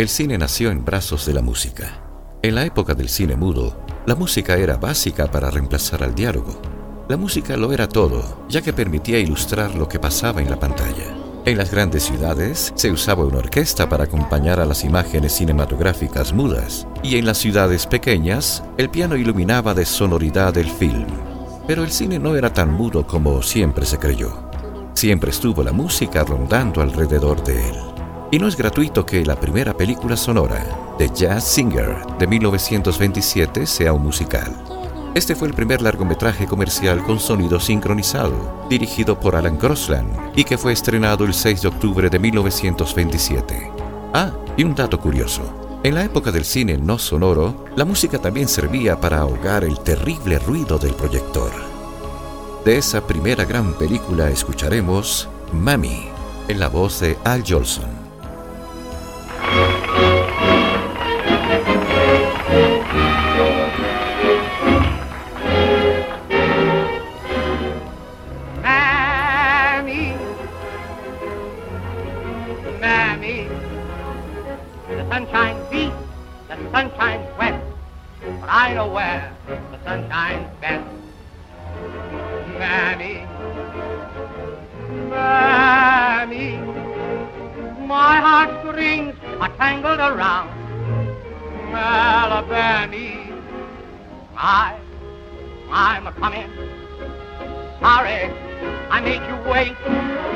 El cine nació en brazos de la música. En la época del cine mudo, la música era básica para reemplazar al diálogo. La música lo era todo, ya que permitía ilustrar lo que pasaba en la pantalla. En las grandes ciudades se usaba una orquesta para acompañar a las imágenes cinematográficas mudas, y en las ciudades pequeñas el piano iluminaba de sonoridad el film. Pero el cine no era tan mudo como siempre se creyó. Siempre estuvo la música rondando alrededor de él. Y no es gratuito que la primera película sonora de Jazz Singer de 1927 sea un musical. Este fue el primer largometraje comercial con sonido sincronizado, dirigido por Alan Crosland y que fue estrenado el 6 de octubre de 1927. Ah, y un dato curioso. En la época del cine no sonoro, la música también servía para ahogar el terrible ruido del proyector. De esa primera gran película escucharemos Mami, en la voz de Al Jolson.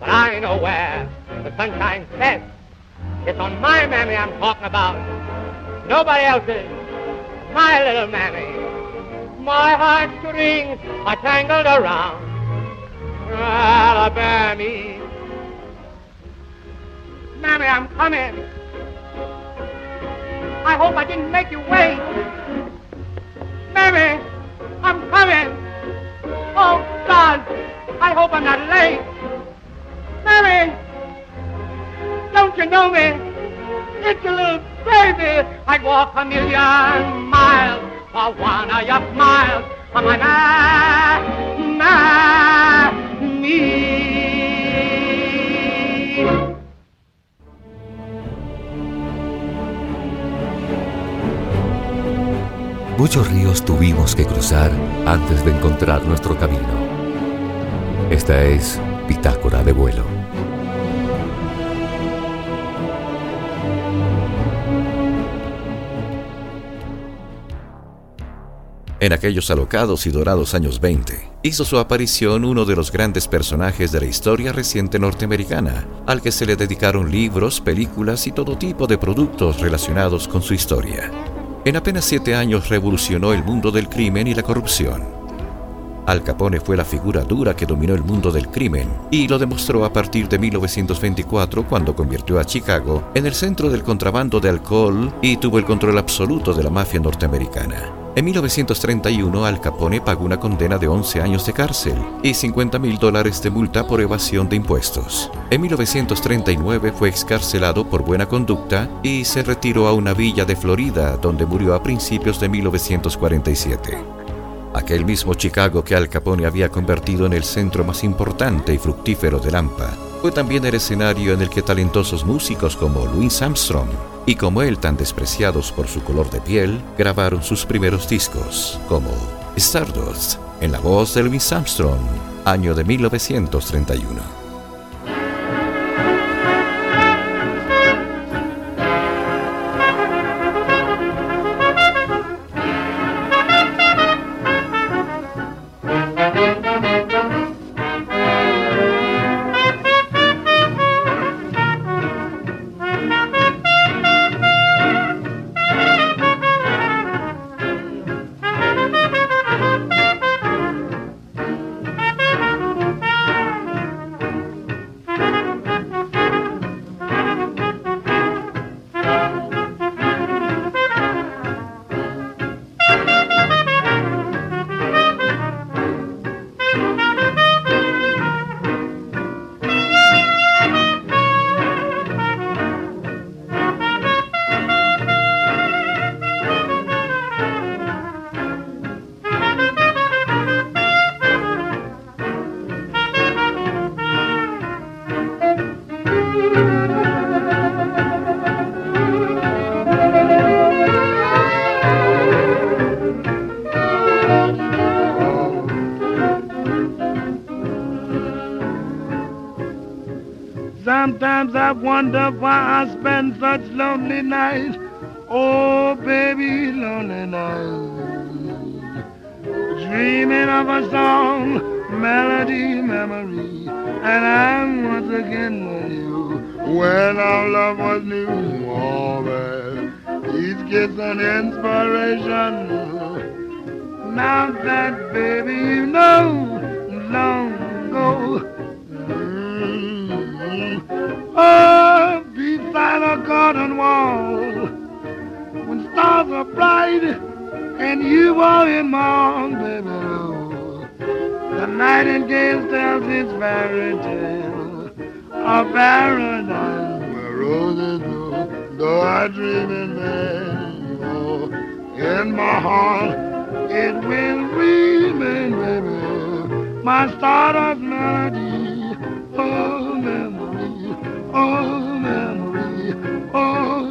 but I know where the sun shines best. It's on my mammy I'm talking about. Nobody else's. My little mammy. My heartstrings are tangled around Alabama. Mammy, I'm coming. I hope I didn't make you wait. Mammy, you know me? It's a little baby. I'd walk a million miles for one of your smiles. On my man, man. Muchos ríos tuvimos que cruzar antes de encontrar nuestro camino. Esta es Pitácora de vuelo. En aquellos alocados y dorados años 20, hizo su aparición uno de los grandes personajes de la historia reciente norteamericana, al que se le dedicaron libros, películas y todo tipo de productos relacionados con su historia. En apenas siete años revolucionó el mundo del crimen y la corrupción. Al Capone fue la figura dura que dominó el mundo del crimen y lo demostró a partir de 1924 cuando convirtió a Chicago en el centro del contrabando de alcohol y tuvo el control absoluto de la mafia norteamericana. En 1931, Al Capone pagó una condena de 11 años de cárcel y 50 mil dólares de multa por evasión de impuestos. En 1939 fue excarcelado por buena conducta y se retiró a una villa de Florida, donde murió a principios de 1947. Aquel mismo Chicago que Al Capone había convertido en el centro más importante y fructífero de Lampa, fue también el escenario en el que talentosos músicos como Louis Armstrong, y como él tan despreciados por su color de piel, grabaron sus primeros discos, como Stardust, en la voz de Louis Armstrong, año de 1931. Sometimes I wonder why I spend such lonely nights. Oh, baby, lonely nights. Dreaming of a song, melody, memory. And I'm once again with you when our love was new. Oh, baby, each kiss an inspiration. Now that, baby, you know, long ago. Oh, beside a garden wall, when stars are bright and you are in my arms, baby. Oh, the nightingale tells his fairy tale of paradise where roses grow. Though I dream in vain, oh, in my heart it will remain, baby. My stardust melody, oh, memory, oh, memory, oh,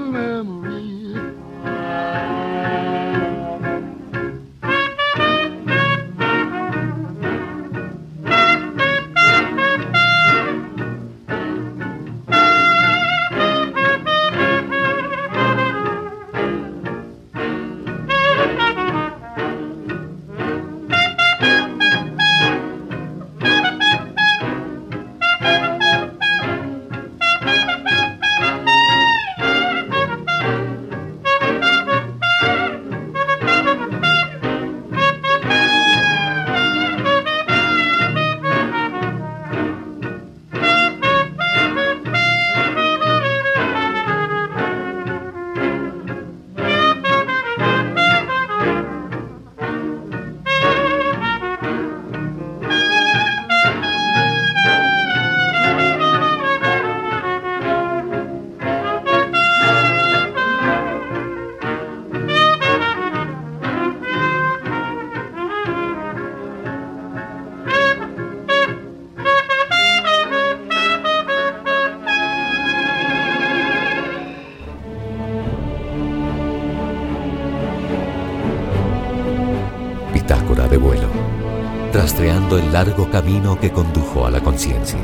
El largo camino que condujo a la conciencia.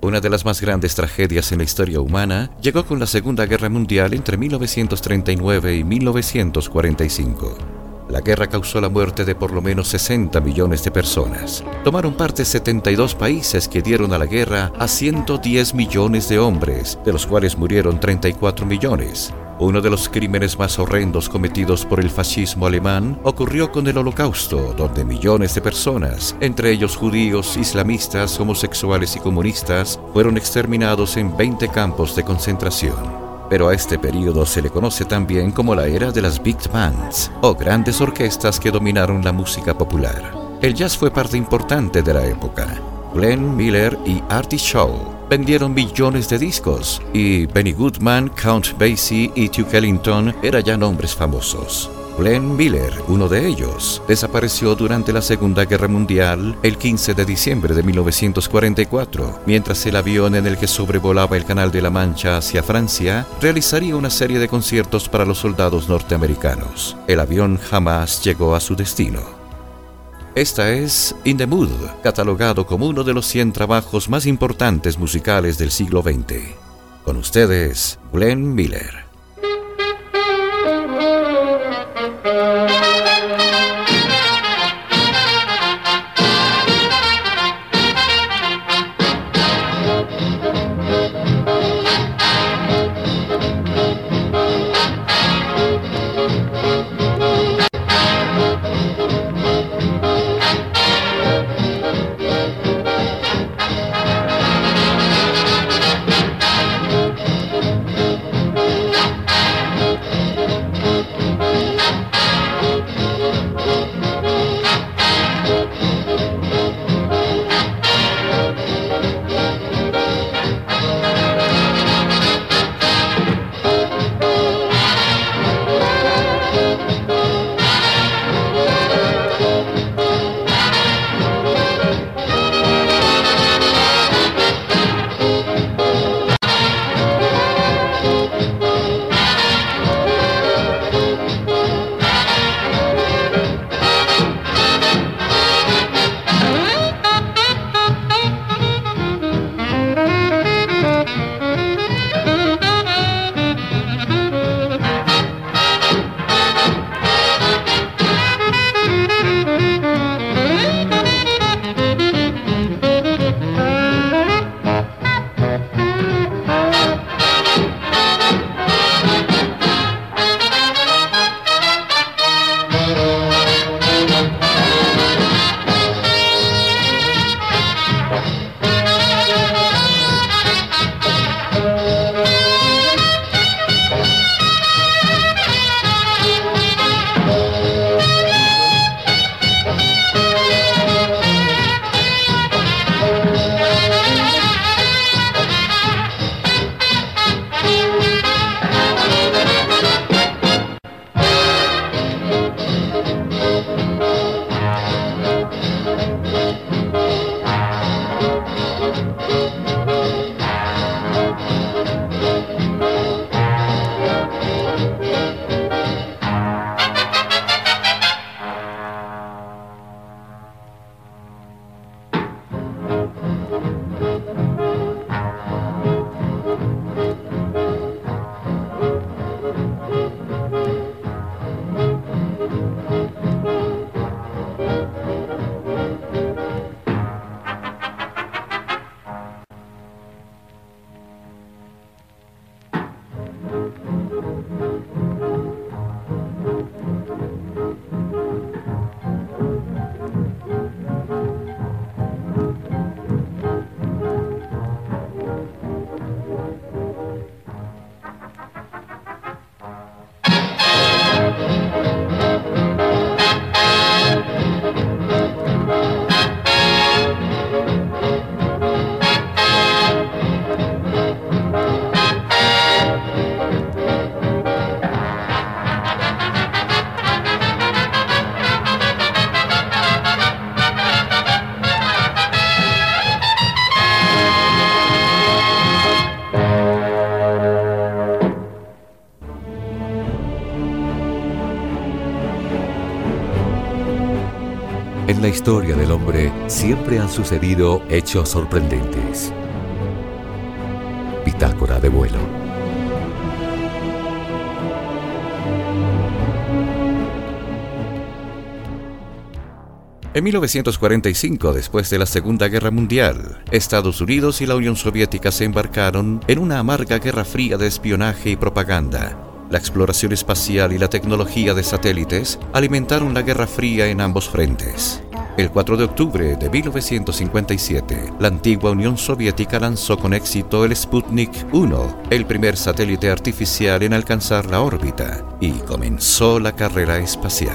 Una de las más grandes tragedias en la historia humana llegó con la Segunda Guerra Mundial entre 1939 y 1945. La guerra causó la muerte de por lo menos 60 millones de personas. Tomaron parte 72 países que dieron a la guerra a 110 millones de hombres, de los cuales murieron 34 millones. Uno de los crímenes más horrendos cometidos por el fascismo alemán ocurrió con el Holocausto, donde millones de personas, entre ellos judíos, islamistas, homosexuales y comunistas, fueron exterminados en 20 campos de concentración. Pero a este periodo se le conoce también como la era de las big bands, o grandes orquestas que dominaron la música popular. El jazz fue parte importante de la época. Glenn Miller y Artie Shaw vendieron millones de discos, y Benny Goodman, Count Basie y Duke Ellington eran ya nombres famosos. Glenn Miller, uno de ellos, desapareció durante la Segunda Guerra Mundial el 15 de diciembre de 1944, mientras el avión en el que sobrevolaba el Canal de la Mancha hacia Francia realizaría una serie de conciertos para los soldados norteamericanos. El avión jamás llegó a su destino. Esta es In the Mood, catalogado como uno de los 100 trabajos más importantes musicales del siglo XX. Con ustedes, Glenn Miller. Historia del hombre siempre han sucedido hechos sorprendentes. Bitácora de vuelo. En 1945, después de la Segunda Guerra Mundial, Estados Unidos y la Unión Soviética se embarcaron en una amarga guerra fría de espionaje y propaganda. La exploración espacial y la tecnología de satélites alimentaron la Guerra Fría en ambos frentes. El 4 de octubre de 1957, la antigua Unión Soviética lanzó con éxito el Sputnik 1, el primer satélite artificial en alcanzar la órbita, y comenzó la carrera espacial.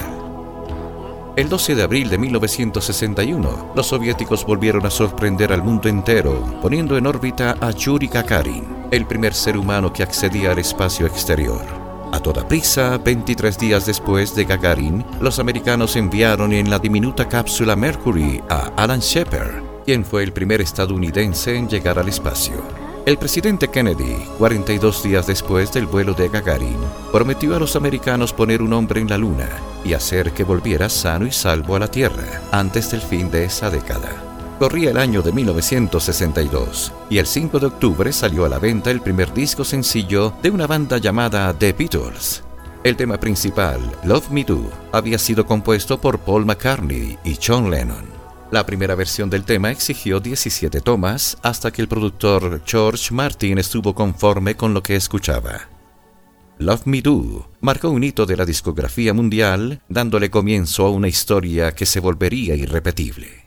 El 12 de abril de 1961, los soviéticos volvieron a sorprender al mundo entero, poniendo en órbita a Yuri Gagarin, el primer ser humano que accedía al espacio exterior. A toda prisa, 23 días después de Gagarin, los americanos enviaron en la diminuta cápsula Mercury a Alan Shepard, quien fue el primer estadounidense en llegar al espacio. El presidente Kennedy, 42 días después del vuelo de Gagarin, prometió a los americanos poner un hombre en la Luna y hacer que volviera sano y salvo a la Tierra antes del fin de esa década. Corría el año de 1962 y el 5 de octubre salió a la venta el primer disco sencillo de una banda llamada The Beatles. El tema principal, Love Me Do, había sido compuesto por Paul McCartney y John Lennon. La primera versión del tema exigió 17 tomas hasta que el productor George Martin estuvo conforme con lo que escuchaba. Love Me Do marcó un hito de la discografía mundial, dándole comienzo a una historia que se volvería irrepetible.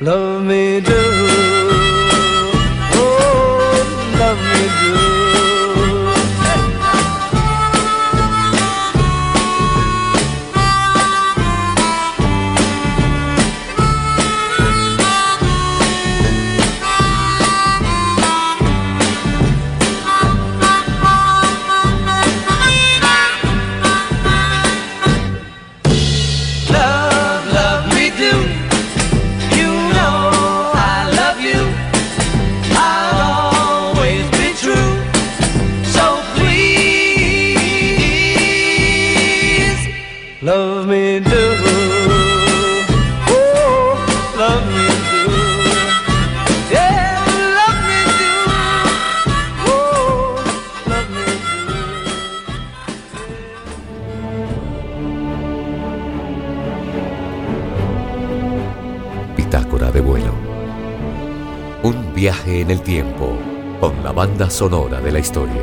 Viaje el tiempo con la banda sonora de la historia.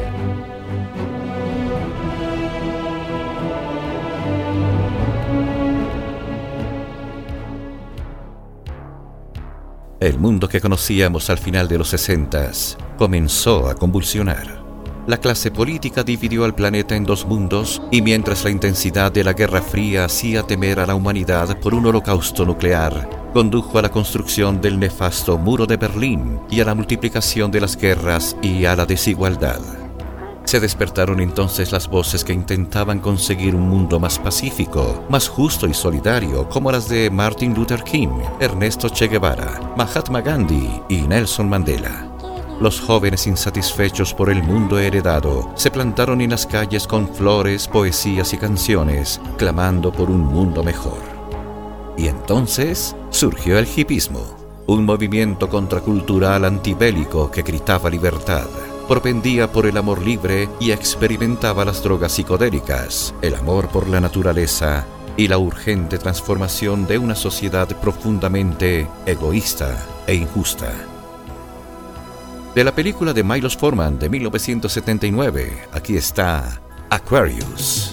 El mundo que conocíamos al final de los 60 comenzó a convulsionar. La clase política dividió al planeta en dos mundos y mientras la intensidad de la Guerra Fría hacía temer a la humanidad por un holocausto nuclear, condujo a la construcción del nefasto muro de Berlín y a la multiplicación de las guerras y a la desigualdad. Se despertaron entonces las voces que intentaban conseguir un mundo más pacífico, más justo y solidario, como las de Martin Luther King, Ernesto Che Guevara, Mahatma Gandhi y Nelson Mandela. Los jóvenes insatisfechos por el mundo heredado se plantaron en las calles con flores, poesías y canciones, clamando por un mundo mejor. Y entonces surgió el hipismo, un movimiento contracultural antibélico que gritaba libertad, propendía por el amor libre y experimentaba las drogas psicodélicas, el amor por la naturaleza y la urgente transformación de una sociedad profundamente egoísta e injusta. De la película de Milos Forman de 1979, aquí está Aquarius.